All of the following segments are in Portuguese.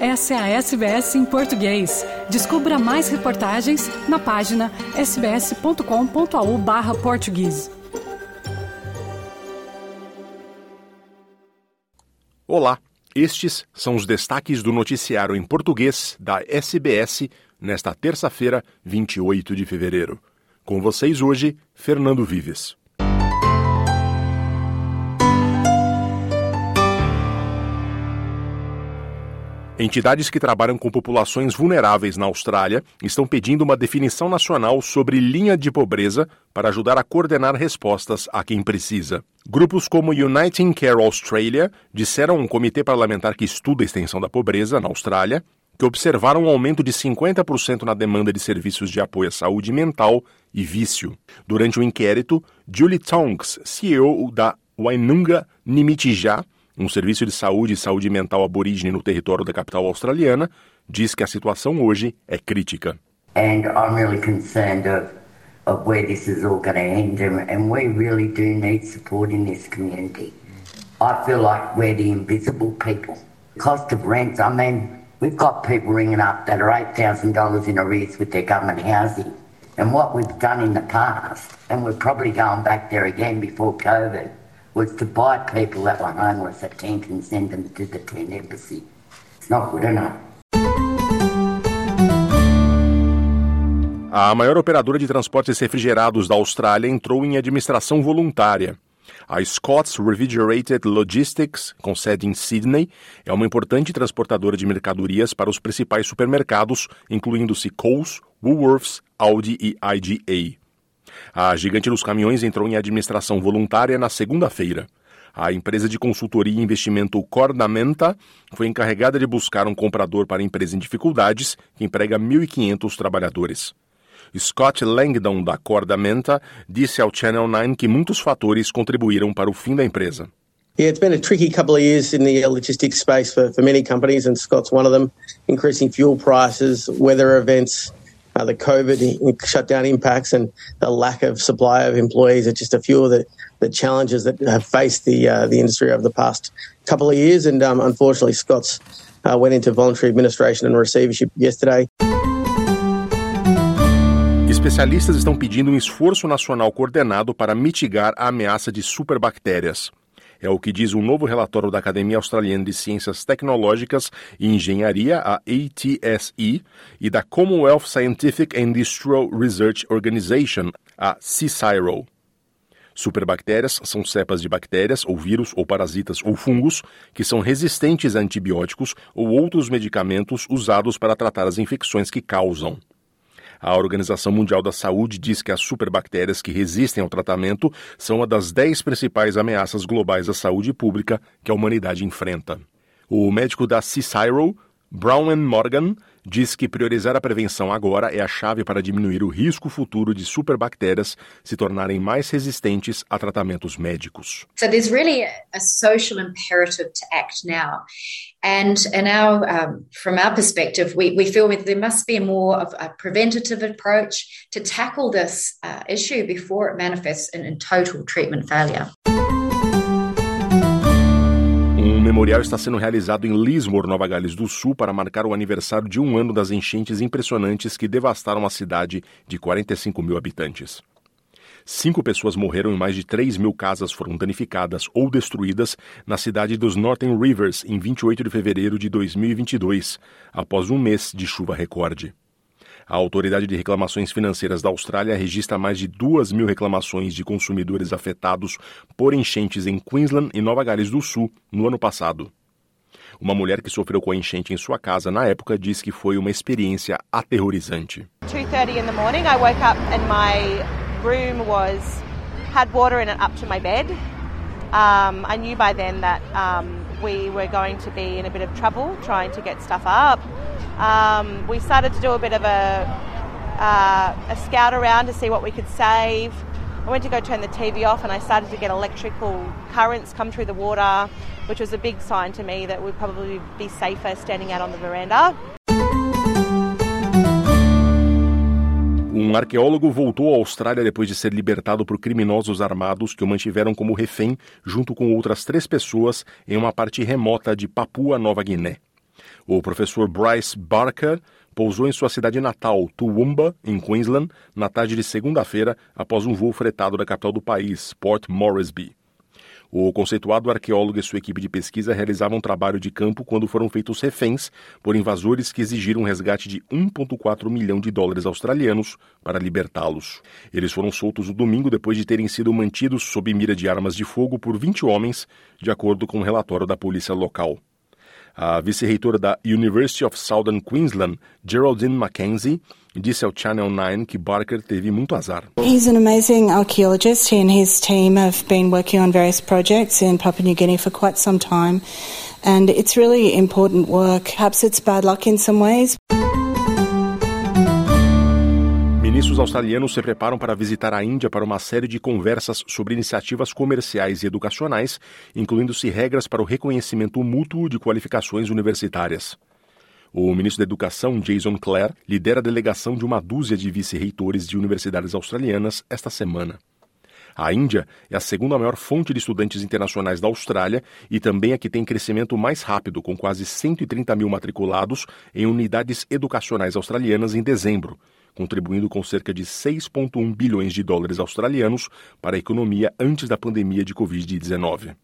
Essa é a SBS em português. Descubra mais reportagens na página sbs.com.au/português. Olá, estes são os destaques do noticiário em português da SBS nesta terça-feira, 28 de fevereiro. Com vocês hoje, Fernando Vives. Entidades que trabalham com populações vulneráveis na Austrália estão pedindo uma definição nacional sobre linha de pobreza para ajudar a coordenar respostas a quem precisa. Grupos como Uniting Care Australia disseram a um comitê parlamentar que estuda a extensão da pobreza na Austrália que observaram um aumento de 50% na demanda de serviços de apoio à saúde mental e vício. Durante o inquérito, Julie Tonks, CEO da Wainunga Nimitijá, um serviço de saúde e saúde mental aborígene no território da capital australiana, diz que a situação hoje é crítica. And I'm really concerned of, of where this is all going to end, and, and we really do need support in this community. I feel like we're the invisible people. Cost of rent, I mean, we've got people ringing up that are $8,000 in arrears with their government housing. And what we've done in the past, and we're probably going back there again before COVID, was to buy people that were homeless a tent and send them to the tent embassy. It's not good enough. A maior operadora de transportes refrigerados da Austrália entrou em administração voluntária. A Scott's Refrigerated Logistics, com sede em Sydney, é uma importante transportadora de mercadorias para os principais supermercados, incluindo-se Coles, Woolworths, Aldi e IGA. A gigante dos caminhões entrou em administração voluntária na segunda-feira. A empresa de consultoria e investimento Cordamenta foi encarregada de buscar um comprador para a empresa em dificuldades, que emprega 1.500 trabalhadores. Scott Langdon, da Cordamenta, disse ao Channel 9 que muitos fatores contribuíram para o fim da empresa. Yeah, it's been a tricky couple of years in the logistics space for, for many companies, and Scott's one of them. Increasing fuel prices, weather events, uh, the COVID shutdown impacts and the lack of supply of employees are just a few of the, the challenges that have faced the uh, the industry over the past couple of years. And um, unfortunately, Scott's uh, went into voluntary administration and receivership yesterday. Especialistas estão pedindo um esforço nacional coordenado para mitigar a ameaça de superbactérias. É o que diz um novo relatório da Academia Australiana de Ciências Tecnológicas e Engenharia, a ATSE, e da Commonwealth Scientific and Industrial Research Organization, a CSIRO. Superbactérias são cepas de bactérias, ou vírus, ou parasitas, ou fungos que são resistentes a antibióticos ou outros medicamentos usados para tratar as infecções que causam. A Organização Mundial da Saúde diz que as superbactérias que resistem ao tratamento são uma das dez principais ameaças globais à saúde pública que a humanidade enfrenta. O médico da CSIRO, Brown Morgan, diz que priorizar a prevenção agora é a chave para diminuir o risco futuro de superbactérias se tornarem mais resistentes a tratamentos médicos. So there's really a, social imperative to act now. And in our, um, from our perspective, we, we feel there must be more of a preventative approach to tackle this uh, issue before it manifests in, in total treatment failure. Um memorial está sendo realizado em Lismore, Nova Gales do Sul, para marcar o aniversário de um ano das enchentes impressionantes que devastaram a cidade de 45 mil habitantes. Cinco pessoas morreram e mais de 3 mil casas foram danificadas ou destruídas na cidade dos Northern Rivers em 28 de fevereiro de 2022, após um mês de chuva recorde. A Autoridade de Reclamações Financeiras da Austrália registra mais de 2 mil reclamações de consumidores afetados por enchentes em Queensland e Nova Gales do Sul no ano passado. Uma mulher que sofreu com a enchente em sua casa na época diz que foi uma experiência aterrorizante. 2:30 in the morning I woke up and my room was had water in it up to my bed. Um, I knew by then that um, we were going to be in a bit of trouble trying to get stuff up. Um, we started to do a bit of a, uh, a scout around to see what we could save. I went to go turn the TV off and I started to get electrical currents come through the water, which was a big sign to me that we'd probably be safer standing out on the veranda. Um arqueólogo voltou à Austrália depois de ser libertado por criminosos armados que o mantiveram como refém, junto com outras três pessoas, em uma parte remota de Papua Nova Guiné. O professor Bryce Barker pousou em sua cidade natal, Toowoomba, em Queensland, na tarde de segunda-feira, após um voo fretado da capital do país, Port Moresby. O conceituado arqueólogo e sua equipe de pesquisa realizavam um trabalho de campo quando foram feitos reféns por invasores que exigiram um resgate de 1,4 milhão de dólares australianos para libertá-los. Eles foram soltos no domingo depois de terem sido mantidos sob mira de armas de fogo por 20 homens, de acordo com um relatório da polícia local. A vice-reitora da University of Southern Queensland, Geraldine Mackenzie, disse ao Channel 9 que Barker teve muito azar. He's an amazing archaeologist. He and his team have been working on various projects in Papua New Guinea for quite some time, and it's really important work. Perhaps it's bad luck in some ways. Ministros australianos se preparam para visitar a Índia para uma série de conversas sobre iniciativas comerciais e educacionais, incluindo-se regras para o reconhecimento mútuo de qualificações universitárias. O ministro da Educação, Jason Clare, lidera a delegação de uma dúzia de vice-reitores de universidades australianas esta semana. A Índia é a segunda maior fonte de estudantes internacionais da Austrália e também a que tem crescimento mais rápido, com quase 130 mil matriculados em unidades educacionais australianas em dezembro, contribuindo com cerca de 6,1 bilhões de dólares australianos para a economia antes da pandemia de Covid-19.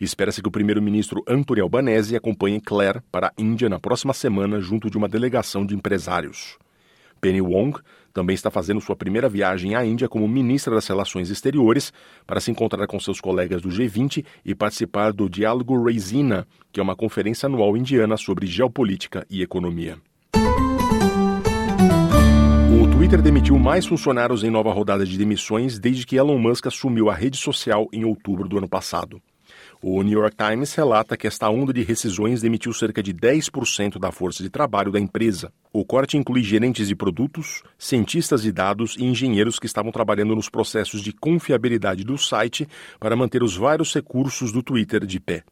Espera-se que o primeiro-ministro Anthony Albanese acompanhe Claire para a Índia na próxima semana junto de uma delegação de empresários. Penny Wong também está fazendo sua primeira viagem à Índia como ministra das Relações Exteriores para se encontrar com seus colegas do G20 e participar do Diálogo Raisina, que é uma conferência anual indiana sobre geopolítica e economia. Twitter demitiu mais funcionários em nova rodada de demissões desde que Elon Musk assumiu a rede social em outubro do ano passado. O New York Times relata que esta onda de rescisões demitiu cerca de 10% da força de trabalho da empresa. O corte inclui gerentes de produtos, cientistas de dados e engenheiros que estavam trabalhando nos processos de confiabilidade do site para manter os vários recursos do Twitter de pé.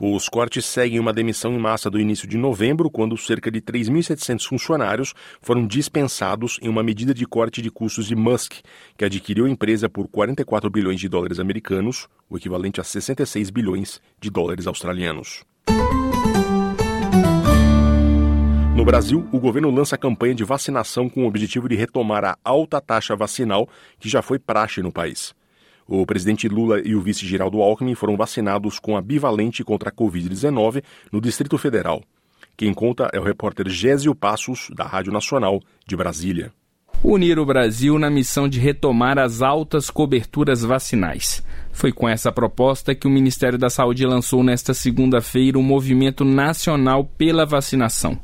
Os cortes seguem uma demissão em massa do início de novembro, quando cerca de 3.700 funcionários foram dispensados em uma medida de corte de custos de Musk, que adquiriu a empresa por 44 bilhões de dólares americanos, o equivalente a 66 bilhões de dólares australianos. No Brasil, o governo lança a campanha de vacinação com o objetivo de retomar a alta taxa vacinal que já foi praxe no país. O presidente Lula e o vice Geraldo Alckmin foram vacinados com a bivalente contra a Covid-19 no Distrito Federal. Quem conta é o repórter Gésio Passos, da Rádio Nacional de Brasília. Unir o Brasil na missão de retomar as altas coberturas vacinais. Foi com essa proposta que o Ministério da Saúde lançou nesta segunda-feira o Movimento Nacional pela Vacinação.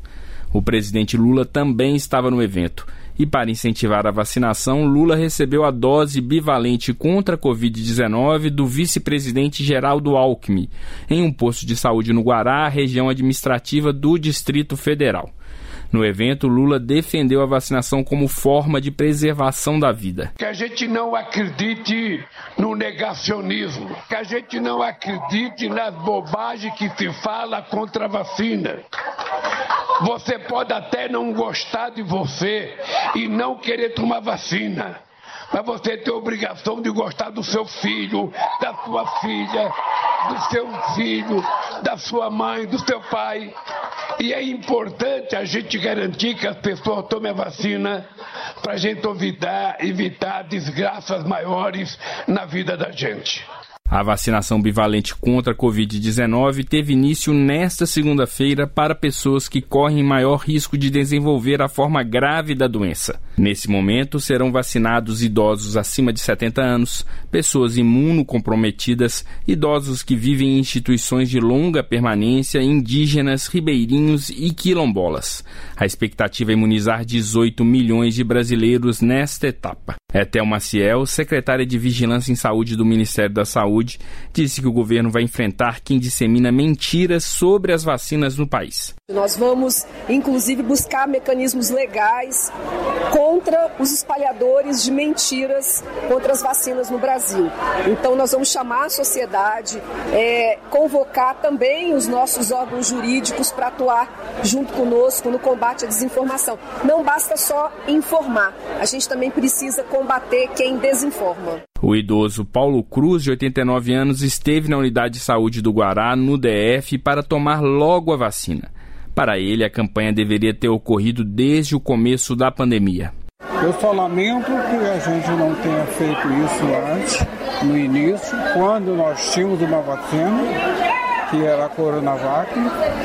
O presidente Lula também estava no evento e para incentivar a vacinação, Lula recebeu a dose bivalente contra a Covid-19 do vice-presidente Geraldo Alckmin, em um posto de saúde no Guará, região administrativa do Distrito Federal. No evento, Lula defendeu a vacinação como forma de preservação da vida. Que a gente não acredite no negacionismo, que a gente não acredite nas bobagens que se fala contra a vacina. Você pode até não gostar de você e não querer tomar vacina. Mas você tem a obrigação de gostar do seu filho, da sua filha, do seu filho, da sua mãe, do seu pai. E é importante a gente garantir que as pessoas tomem a vacina para a gente evitar, evitar desgraças maiores na vida da gente. A vacinação bivalente contra a Covid-19 teve início nesta segunda-feira para pessoas que correm maior risco de desenvolver a forma grave da doença. Nesse momento, serão vacinados idosos acima de 70 anos, pessoas imunocomprometidas, idosos que vivem em instituições de longa permanência, indígenas, ribeirinhos e quilombolas. A expectativa é imunizar 18 milhões de brasileiros nesta etapa. Etel Maciel, secretária de Vigilância em Saúde do Ministério da Saúde, disse que o governo vai enfrentar quem dissemina mentiras sobre as vacinas no país. Nós vamos, inclusive, buscar mecanismos legais contra os espalhadores de mentiras contra as vacinas no Brasil. Então, nós vamos chamar a sociedade, é, convocar também os nossos órgãos jurídicos para atuar junto conosco no combate à desinformação. Não basta só informar, a gente também precisa combater quem desinforma. O idoso Paulo Cruz, de 89 anos, esteve na unidade de saúde do Guará, no DF, para tomar logo a vacina. Para ele, a campanha deveria ter ocorrido desde o começo da pandemia. Eu só lamento que a gente não tenha feito isso antes, no início, quando nós tínhamos uma vacina, que era a Coronavac,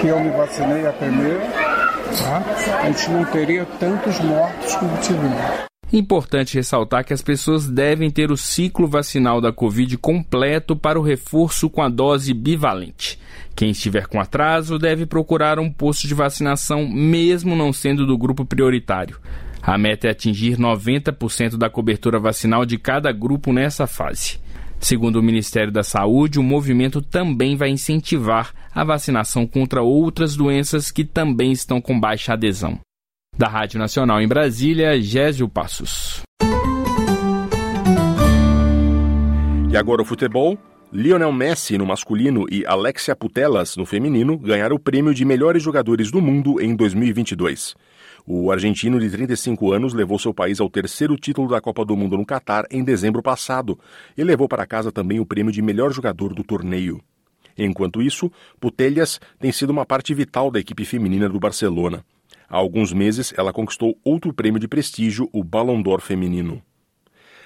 que eu me vacinei a primeira, tá? a gente não teria tantos mortos como tivemos. Importante ressaltar que as pessoas devem ter o ciclo vacinal da Covid completo para o reforço com a dose bivalente. Quem estiver com atraso deve procurar um posto de vacinação, mesmo não sendo do grupo prioritário. A meta é atingir 90% da cobertura vacinal de cada grupo nessa fase. Segundo o Ministério da Saúde, o movimento também vai incentivar a vacinação contra outras doenças que também estão com baixa adesão. Da Rádio Nacional em Brasília, Gésio Passos. E agora o futebol. Lionel Messi no masculino e Alexia Putellas no feminino ganharam o prêmio de melhores jogadores do mundo em 2022. O argentino de 35 anos levou seu país ao terceiro título da Copa do Mundo no Catar em dezembro passado e levou para casa também o prêmio de melhor jogador do torneio. Enquanto isso, Putellas tem sido uma parte vital da equipe feminina do Barcelona. Há alguns meses, ela conquistou outro prêmio de prestígio, o Ballon d'Or feminino.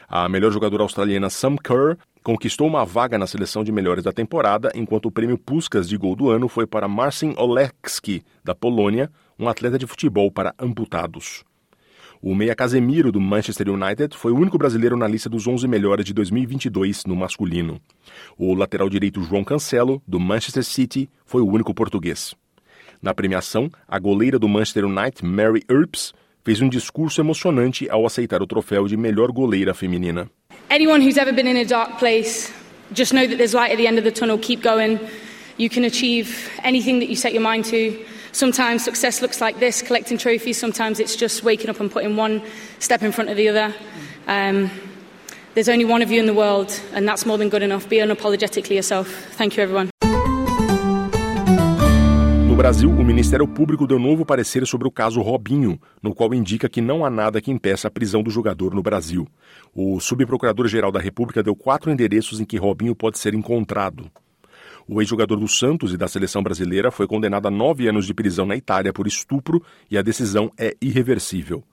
A melhor jogadora australiana Sam Kerr conquistou uma vaga na seleção de melhores da temporada, enquanto o prêmio Puskas de gol do ano foi para Marcin Olekski, da Polônia, um atleta de futebol para amputados. O meia Casemiro, do Manchester United, foi o único brasileiro na lista dos 11 melhores de 2022 no masculino. O lateral direito João Cancelo, do Manchester City, foi o único português. Na premiação, a goleira do Manchester United, Mary Earps, fez um discurso emocionante ao aceitar o troféu de melhor goleira feminina. Anyone who's ever been in a dark place, just know that there's light at the end of the tunnel. Keep going. You can achieve anything that you set your mind to. Sometimes success looks like this, collecting trophies. Sometimes it's just waking up and putting one step in front of the other. Um, there's only one of you in the world, and that's more than good enough. Be unapologetically yourself. Thank you, everyone. No Brasil, o Ministério Público deu novo parecer sobre o caso Robinho, no qual indica que não há nada que impeça a prisão do jogador no Brasil. O subprocurador-geral da República deu quatro endereços em que Robinho pode ser encontrado. O ex-jogador do Santos e da seleção brasileira foi condenado a nove anos de prisão na Itália por estupro e a decisão é irreversível.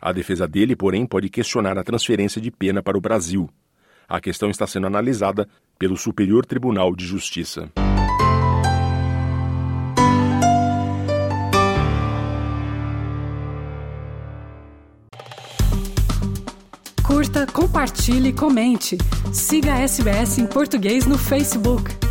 A defesa dele, porém, pode questionar a transferência de pena para o Brasil. A questão está sendo analisada pelo Superior Tribunal de Justiça. Curta, compartilhe, comente. Siga a SBS em português no Facebook.